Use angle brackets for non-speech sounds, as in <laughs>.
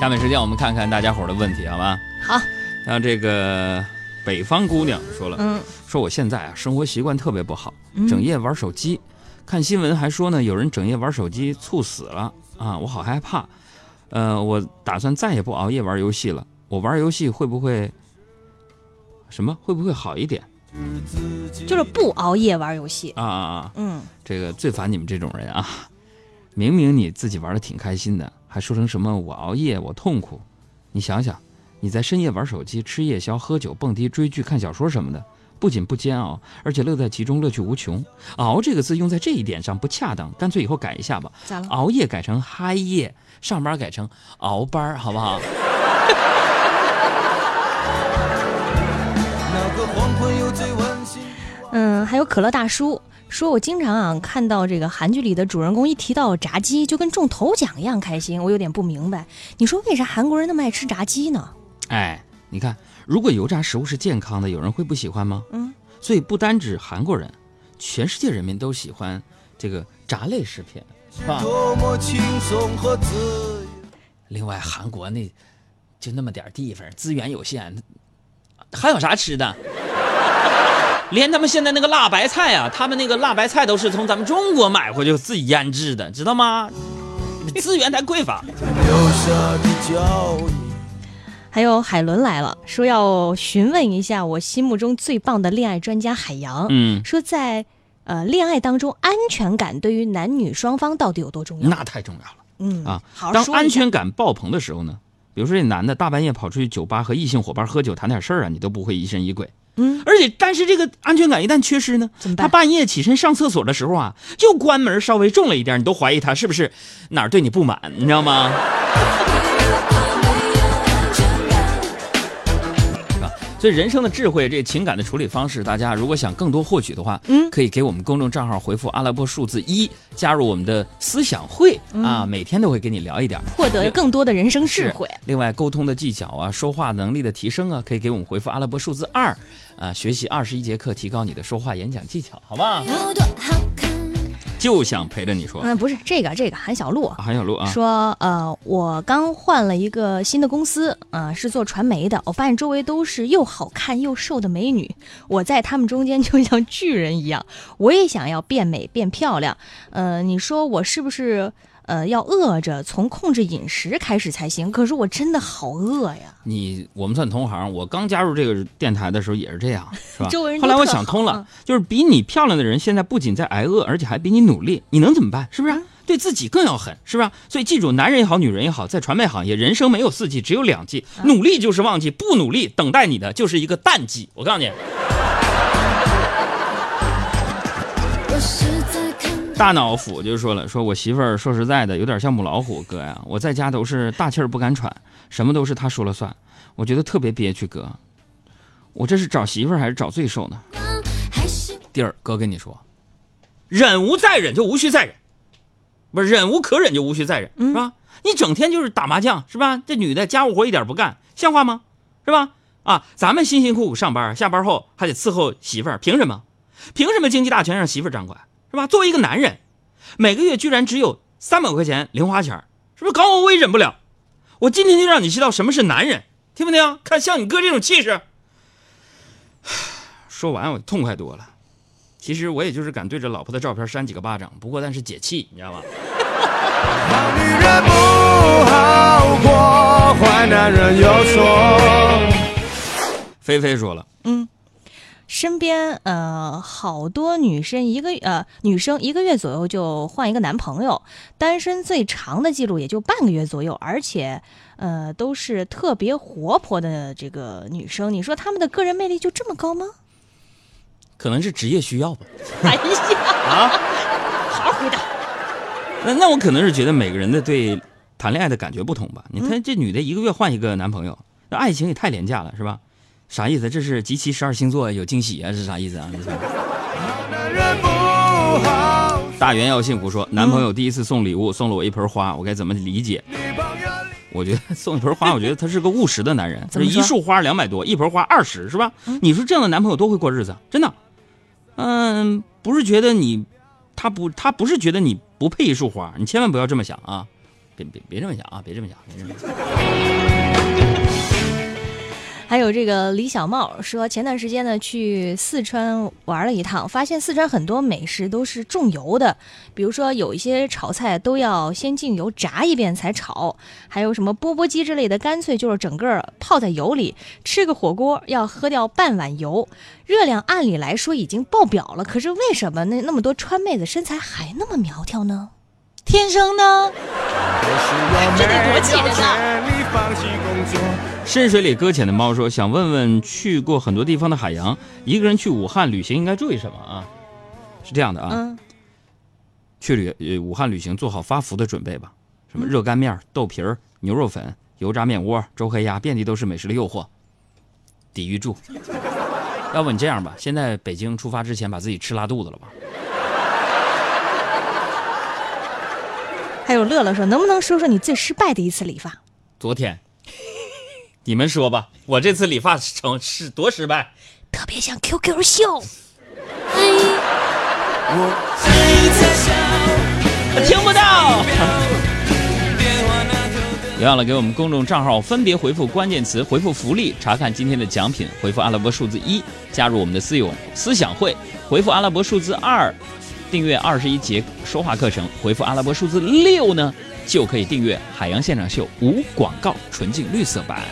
下面时间我们看看大家伙儿的问题，好吧？好，那这个北方姑娘说了，嗯说我现在啊生活习惯特别不好，嗯整夜玩手机，看新闻还说呢有人整夜玩手机猝死了啊，我好害怕。呃，我打算再也不熬夜玩游戏了。我玩游戏会不会什么？会不会好一点就是不熬夜玩游戏。啊啊啊！嗯，这个最烦你们这种人啊！明明你自己玩的挺开心的，还说成什么我熬夜我痛苦。你想想，你在深夜玩手机、吃夜宵、喝酒、蹦迪、追剧、看小说什么的，不仅不煎熬，而且乐在其中，乐趣无穷。熬这个字用在这一点上不恰当，干脆以后改一下吧。咋了？熬夜改成嗨夜，上班改成熬班，好不好？<laughs> 嗯，还有可乐大叔说，我经常啊看到这个韩剧里的主人公一提到炸鸡，就跟中头奖一样开心。我有点不明白，你说为啥韩国人那么爱吃炸鸡呢？哎，你看，如果油炸食物是健康的，有人会不喜欢吗？嗯，所以不单指韩国人，全世界人民都喜欢这个炸类食品，是吧？多么轻松和自由。另外，韩国那就那么点地方，资源有限，还有啥吃的？连他们现在那个辣白菜啊，他们那个辣白菜都是从咱们中国买回去自己腌制的，知道吗？资源太匮乏。留下的脚印。还有海伦来了，说要询问一下我心目中最棒的恋爱专家海洋。嗯，说在呃恋爱当中，安全感对于男女双方到底有多重要？那太重要了。嗯啊当安全感爆棚的时候呢，比如说这男的大半夜跑出去酒吧和异性伙伴喝酒谈点事儿啊，你都不会疑神疑鬼。嗯，而且但是这个安全感一旦缺失呢，怎么办他半夜起身上厕所的时候啊，就关门稍微重了一点，你都怀疑他是不是哪儿对你不满，你知道吗？所以人生的智慧，这情感的处理方式，大家如果想更多获取的话，嗯可以给我们公众账号回复阿拉伯数字一，加入我们的思想会、啊，每天都会跟你聊一点。获得更多的人生智慧。另外，沟通的技巧啊，说话能力的提升啊，可以给我们回复阿拉伯数字二，啊，学习二十一节课，提高你的说话演讲技巧，好吧？有多好看？就想陪着你说。嗯，不是这个，这个韩小璐啊韩小璐啊，说，呃，我刚换了一个新的公司，啊、是做传媒的。我发现周围都是又好看又瘦的美女，我在他们中间 <laughs> 就像巨人一样。我也想要变美变漂亮，呃，你说我是不是呃要饿着从控制饮食开始才行？可是我真的好饿呀。你我们算同行，我刚加入这个电台的时候也是这样，是吧？<laughs> 周围人后来我想通了嗯，就是比你漂亮的人，现在不仅在挨饿，而且还比你努力，你能怎么办？是不是？对自己更要狠，是不是？所以记住，男人也好，女人也好，在传媒行业，人生没有四季，只有两季，努力就是旺季，不努力，等待你的就是一个淡季。我告诉你，我是在看大脑斧就说了，说我媳妇儿说实在的，有点像母老虎，哥呀，我在家都是大气儿不敢喘，什么都是她说了算，我觉得特别憋屈，哥，我这是找媳妇儿还是找罪受呢？还是弟儿，哥跟你说，忍无再忍就无需再忍，不是忍无可忍就无需再忍，是吧？你整天就是打麻将，是吧？这女的家务活一点不干，像话吗？是吧？啊，咱们辛辛苦苦上班，下班后还得伺候媳妇儿，凭什么？凭什么经济大权让媳妇儿掌管，是吧？作为一个男人，每个月居然只有三百块钱零花钱，是不是搞我我也忍不了？我今天就让你知道什么是男人，听不听？看像你哥这种气势。说完我痛快多了。其实我也就是敢对着老婆的照片扇几个巴掌，不过但是解气，你知道吗？好女人不好过，坏男人有错。菲菲说了，嗯，身边呃好多女生一个呃女生一个月左右就换一个男朋友，单身最长的记录也就半个月左右，而且呃都是特别活泼的这个女生，你说她们的个人魅力就这么高吗？可能是职业需要吧。哎呀，啊，好好回答。那那我可能是觉得每个人的对谈恋爱的感觉不同吧。你看这女的一个月换一个男朋友，那爱情也太廉价了，是吧？啥意思？这是集齐十二星座有惊喜啊？是啥意思啊？大圆要幸福说，男朋友第一次送礼物送了我一盆花，我该怎么理解？我觉得送一盆花，<laughs> 我觉得他是个务实的男人。怎么说一束花两百多，一盆花二十，是吧？你说这样的男朋友多会过日子，真的。嗯，不是觉得你，他不，他不是觉得你不配一束花，你千万不要这么想啊。别别别这么想啊，别这么想，别这么想。还有这个李小茂说，前段时间呢去四川玩了一趟，发现四川很多美食都是重油的，比如说有一些炒菜都要先进油炸一遍才炒，还有什么钵钵鸡之类的，干脆就是整个泡在油里。吃个火锅要喝掉半碗油，热量按理来说已经爆表了，可是为什么那那么多川妹子身材还那么苗条呢？天生呢？这得多气人啊！深水里搁浅的猫说：“想问问，去过很多地方的海洋，一个人去武汉旅行应该注意什么啊？”是这样的啊，嗯，去旅呃武汉旅行做好发福的准备吧，什么热干面、豆皮儿、牛肉粉、油炸面窝、周黑鸭，遍地都是美食的诱惑，抵御住。<laughs> 要不你这样吧，现在北京出发之前把自己吃拉肚子了吧？还有乐乐说，能不能说说你最失败的一次理发？昨天，你们说吧，我这次理发成是多失败？特别像 QQ 秀。我听不到。别忘了给我们公众账号分别回复关键词，回复福利，查看今天的奖品。回复阿拉伯数字一，加入我们的私友思想会。回复阿拉伯数字二，订阅二十一节说话课程。回复阿拉伯数字六呢，就可以订阅海洋现场秀无广告纯净绿色版。